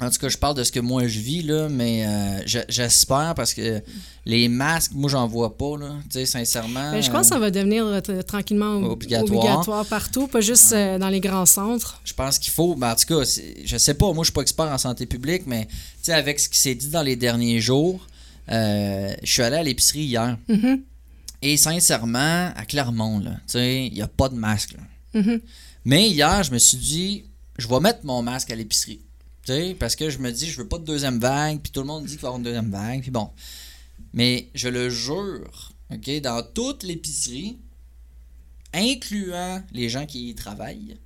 en tout cas, je parle de ce que moi je vis, là, mais euh, je- j'espère parce que les masques, moi, j'en vois pas, là. Tu sais, sincèrement. Ben, je pense que ça va devenir euh, tranquillement ob- Obligatoire. obligatoire partout, pas juste euh, dans les grands centres. Je pense qu'il faut, ben, en tout cas, je sais pas, moi je suis pas expert en santé publique, mais tu sais, avec ce qui s'est dit dans les derniers jours, je suis allé à l'épicerie hier. Mhm. Et sincèrement, à Clermont, là, tu sais, il n'y a pas de masque. là. Mhm. Mais hier, je me suis dit, je vais mettre mon masque à l'épicerie. Tu sais, parce que je me dis, je veux pas de deuxième vague, puis tout le monde dit qu'il va y avoir une deuxième vague, puis bon. Mais je le jure, OK, dans toute l'épicerie, incluant les gens qui y travaillent,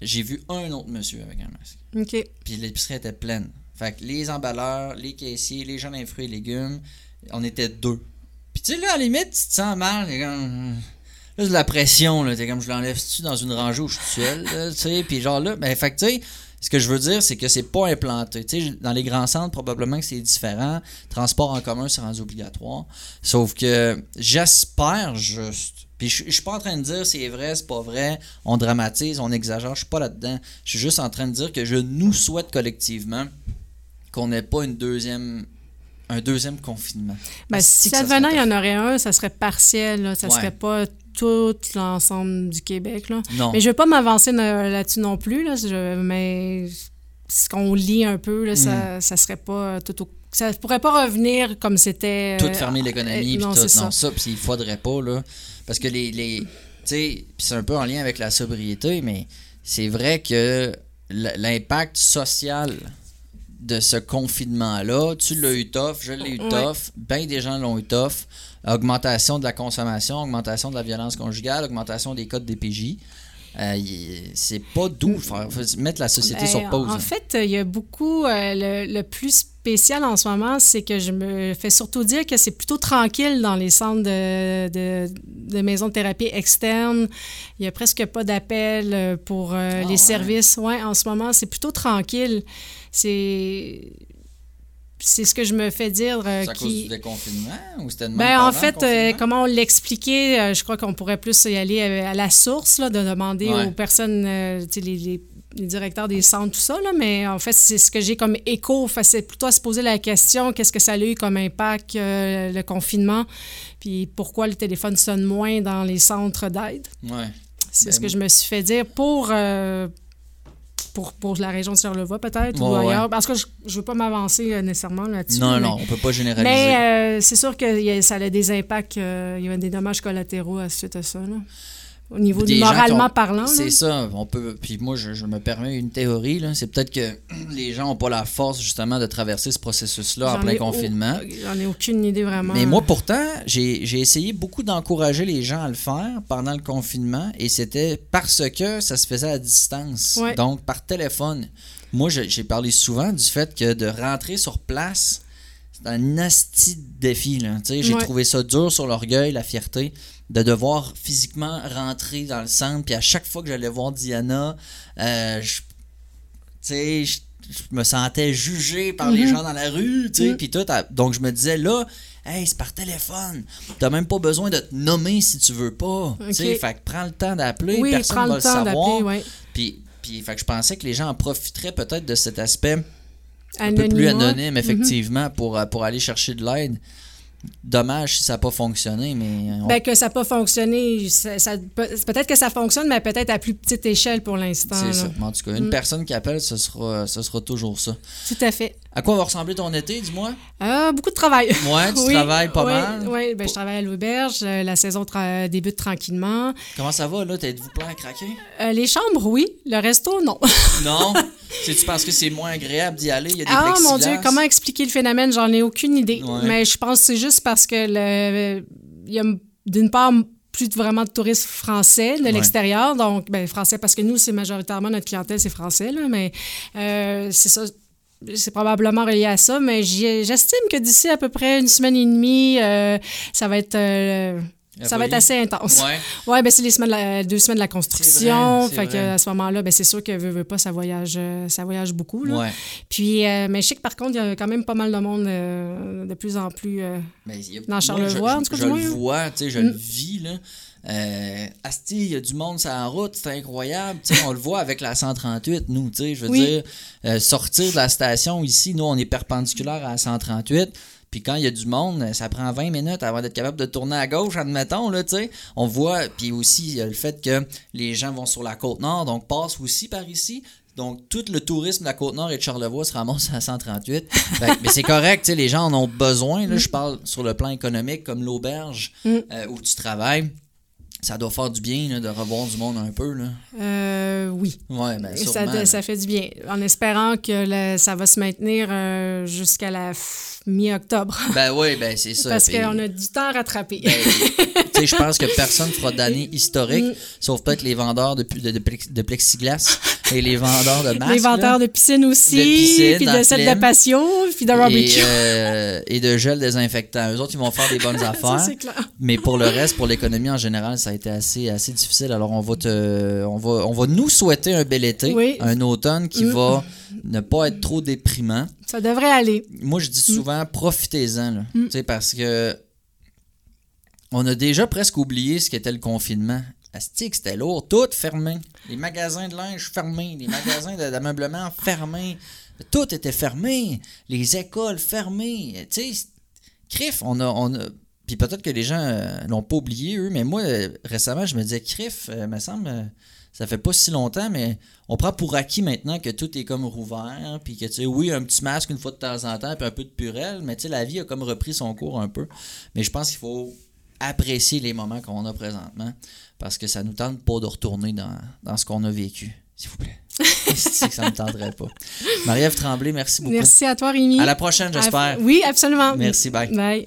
j'ai vu un autre monsieur avec un masque. OK. Puis l'épicerie était pleine. Fait que les emballeurs, les caissiers, les gens les fruits et légumes, on était deux. Puis tu sais, là, à la limite, tu te sens mal. comme... Là, c'est de la pression, là. T'es comme, je l'enlève-tu dans une rangée où je suis seul, là, tu sais. Puis genre là, ben, fait que tu sais, ce que je veux dire, c'est que c'est pas implanté. Tu sais, dans les grands centres, probablement que c'est différent. Transport en commun, c'est rendu obligatoire. Sauf que j'espère juste. Puis je, je suis pas en train de dire c'est vrai, c'est pas vrai, on dramatise, on exagère, je suis pas là-dedans. Je suis juste en train de dire que je nous souhaite collectivement qu'on n'ait pas une deuxième un deuxième confinement. Ben, si ça venait, il y en aurait un, ça serait partiel. Là. Ça Ouais. serait pas tout l'ensemble du Québec. Là. Non. Mais je vais pas m'avancer là-dessus non plus. Là. Je- mais ce qu'on lit un peu, là, Mm. ça, ça serait pas tout au... Ça pourrait pas revenir comme c'était... tout euh, fermer l'économie euh, puis non, tout non ça. ça puis il faudrait pas là parce que les les tu sais c'est un peu en lien avec la sobriété mais c'est vrai que l'impact social de ce confinement là tu l'as eu tough je l'ai eu Ouais. tough bien des gens l'ont eu tough augmentation de la consommation augmentation de la violence conjugale augmentation des codes DPJ Euh, c'est pas doux faire faut mettre la société Ben, sur pause En hein. fait, il y a beaucoup. euh, le, le plus spécial en ce moment, c'est que je me fais surtout dire que c'est plutôt tranquille dans les centres de, de, de maisons de thérapie externes. Il n'y a presque pas d'appels euh, pour Ah, les ouais. services. Ouais, en ce moment, c'est plutôt tranquille. C'est. C'est ce que je me fais dire. euh, c'est à cause qui... du déconfinement ou c'était même Ben, en fait, euh, comment on l'expliquait, euh, je crois qu'on pourrait plus y aller à la source, là, de demander Ouais. aux personnes, les, les- les directeurs des centres, tout ça, là, mais en fait, c'est ce que j'ai comme écho. Fait, c'est plutôt à se poser la question, qu'est-ce que ça a eu comme impact, le confinement, puis pourquoi le téléphone sonne moins dans les centres d'aide? ouais C'est Ben, ce que je me suis fait dire pour... pour, pour la région de Charlevoix, peut-être, ou ouais. ailleurs. Parce que je ne veux pas m'avancer euh, nécessairement là-dessus. non mais- non on peut pas généraliser mais euh, c'est sûr que ça a des impacts, euh, il y a des dommages collatéraux à suite de ça. là. Au niveau Des moralement ont- parlant. C'est ça, on peut. Puis moi, je, je me permets une théorie. là. C'est peut-être que les gens n'ont pas la force justement de traverser ce processus-là en plein confinement. J'en ai aucune idée vraiment. Mais moi, pourtant, j'ai j'ai essayé beaucoup d'encourager les gens à le faire pendant le confinement et c'était parce que ça se faisait à distance, Ouais. donc par téléphone. Moi, j'ai parlé souvent du fait que de rentrer sur place, c'est un nasty défi. J'ai Ouais. trouvé ça dur sur l'orgueil, la fierté, de devoir physiquement rentrer dans le centre. Puis à chaque fois que j'allais voir Diana, euh, je, je, je me sentais jugé par les Mhm. gens dans la rue. Mhm. Puis tout. à- donc je me disais là, hey, c'est par téléphone. T'as même pas besoin de te nommer si tu veux pas. Fait que prends le temps d'appeler. oui, personne va le temps savoir. ouais. Puis, puis fait que je pensais que les gens en profiteraient peut-être de cet aspect un peu plus anonyme, Mhm. effectivement, pour, euh, pour aller chercher de l'aide. Dommage si ça n'a pas fonctionné, mais. on- Ben, que ça n'a pas fonctionné, ça, ça- peut- peut-être que ça fonctionne, mais peut-être à plus petite échelle pour l'instant. c'est ça. En tout cas, une Mm. personne qui appelle, ce sera, ce sera toujours ça. Tout à fait. À quoi va ressembler ton été, dis-moi? Ah, beaucoup de travail. Ouais, tu Oui, travailles pas oui, mal. Oui, ben, je travaille à l'auberge. Euh, La saison tra- débute tranquillement. Comment ça va, là? T'es-vous plein à craquer? Euh, les chambres, oui. Le resto, non. Non? C'est-tu parce que c'est moins agréable d'y aller? Il y a des Ah, mon? Dieu, comment expliquer le phénomène? J'en ai aucune idée. Ouais. Mais je pense que c'est juste parce que le, il y a d'une part plus vraiment de touristes français de Ouais. l'extérieur. Donc, ben, français, parce que nous, c'est majoritairement notre clientèle, c'est français, là, mais euh, c'est ça. C'est probablement relié à ça, mais j'estime que d'ici à peu près une semaine et demie, euh, ça va être euh, ça va être assez intense. Ouais. Ouais, ben c'est les semaines la- deux semaines de la construction. Vrai, fait que à ce moment-là, ben c'est sûr que veut, veut pas, ça voyage, euh, ça voyage beaucoup. Là. Ouais. Puis, euh, mais je sais que par contre, il y a quand même pas mal de monde euh, de plus en plus. euh, Mais a- Dans Charlevoix, je, en tout cas, je du le vois, tu sais, je Mm. le vis, là. Euh, Asti, il y a du monde sur la route, c'est incroyable. On le voit avec la 138, nous, tu sais, je veux Oui. dire, euh, sortir de la station ici, nous, on est perpendiculaire à la 138. Puis quand il y a du monde, ça prend 20 minutes avant d'être capable de tourner à gauche, admettons, là, tu sais. On voit, puis aussi, il y a le fait que les gens vont sur la Côte-Nord, donc passent aussi par ici. Donc, tout le tourisme de la Côte-Nord et de Charlevoix se ramasse à 138. Fait que- mais c'est correct, tu sais, les gens en ont besoin. Là, je parle sur le plan économique, comme l'auberge Mm. euh, où tu travailles. Ça doit faire du bien là, de revoir du monde un peu. Là. euh, oui. Ouais, ben, ça, là. ça fait du bien. En espérant que le- ça va se maintenir euh, jusqu'à la mi-octobre. Ben oui, ben c'est ça. Parce qu'on a du temps à rattraper. ben, je pense que personne ne fera d'année historique, Mm. sauf peut-être les vendeurs de, de, de plex- de plexiglas et les vendeurs de masques. les vendeurs là. de piscine aussi, De piscine, puis de Flemme. de patio, puis de et, barbecue. euh, et de gel désinfectant. Eux autres, ils vont faire des bonnes affaires. clair. Mais pour le reste, pour l'économie en général, ça a été assez, assez difficile. Alors, on va, te, on, va, on va nous souhaiter un bel été, Oui. un automne qui Mm. va ne pas être trop déprimant. Ça devrait aller. Moi, je dis souvent, profitez-en. Mm. Sais, Parce que on a déjà presque oublié ce qu'était le confinement. Asti que c'était lourd, tout fermé. Les magasins de linge fermés, les magasins d'ameublement fermés. Tout était fermé. Les écoles fermées. Tu sais, crif, on a. A puis peut-être que les gens euh, l'ont pas oublié, eux, mais moi, euh, récemment, je me disais, crif, euh, me semble, euh, ça fait pas si longtemps, mais on prend pour acquis maintenant que tout est comme rouvert, puis que, tu sais, oui, un petit masque une fois de temps en temps, puis un peu de purelle, mais tu sais, la vie a comme repris son cours un peu. Mais je pense qu'il faut apprécier les moments qu'on a présentement, parce que ça nous tente pas de retourner dans, dans ce qu'on a vécu, s'il vous plaît. Que ça me tenterait pas. Marie-Ève Tremblay, merci beaucoup. Merci à toi, Rémi. À la prochaine, j'espère. Oui, absolument. Merci, bye. Bye.